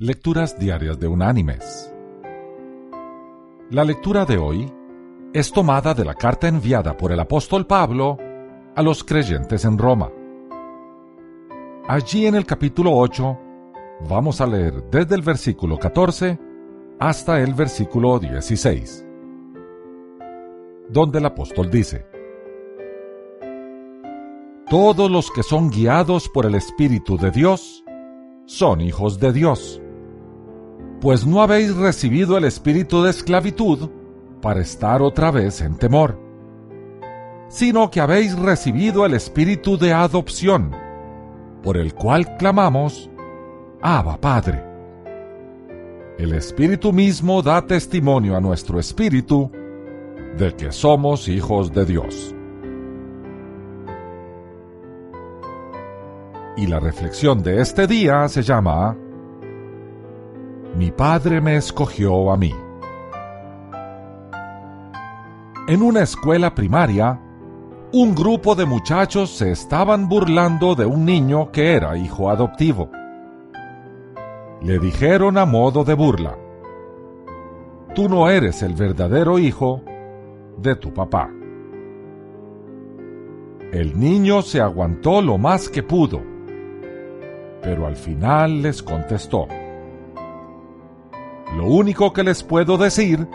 Lecturas Diarias de Unánimes. La lectura de hoy es tomada de la carta enviada por el apóstol Pablo a los creyentes en Roma. Allí en el capítulo 8 vamos a leer desde el versículo 14 hasta el versículo 16, donde el apóstol dice, Todos los que son guiados por el Espíritu de Dios son hijos de Dios pues no habéis recibido el espíritu de esclavitud para estar otra vez en temor, sino que habéis recibido el espíritu de adopción, por el cual clamamos, Abba Padre. El espíritu mismo da testimonio a nuestro espíritu de que somos hijos de Dios. Y la reflexión de este día se llama mi padre me escogió a mí. En una escuela primaria, un grupo de muchachos se estaban burlando de un niño que era hijo adoptivo. Le dijeron a modo de burla, Tú no eres el verdadero hijo de tu papá. El niño se aguantó lo más que pudo, pero al final les contestó, lo único que les puedo decir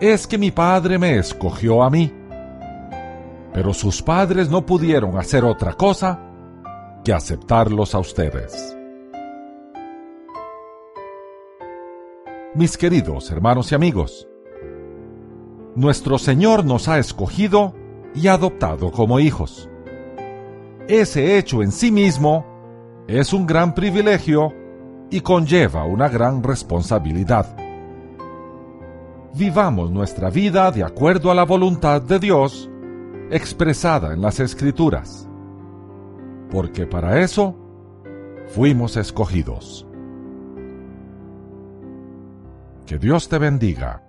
es que mi padre me escogió a mí. Pero sus padres no pudieron hacer otra cosa que aceptarlos a ustedes. Mis queridos hermanos y amigos, nuestro Señor nos ha escogido y adoptado como hijos. Ese hecho en sí mismo es un gran privilegio y conlleva una gran responsabilidad. Vivamos nuestra vida de acuerdo a la voluntad de Dios expresada en las Escrituras, porque para eso fuimos escogidos. Que Dios te bendiga.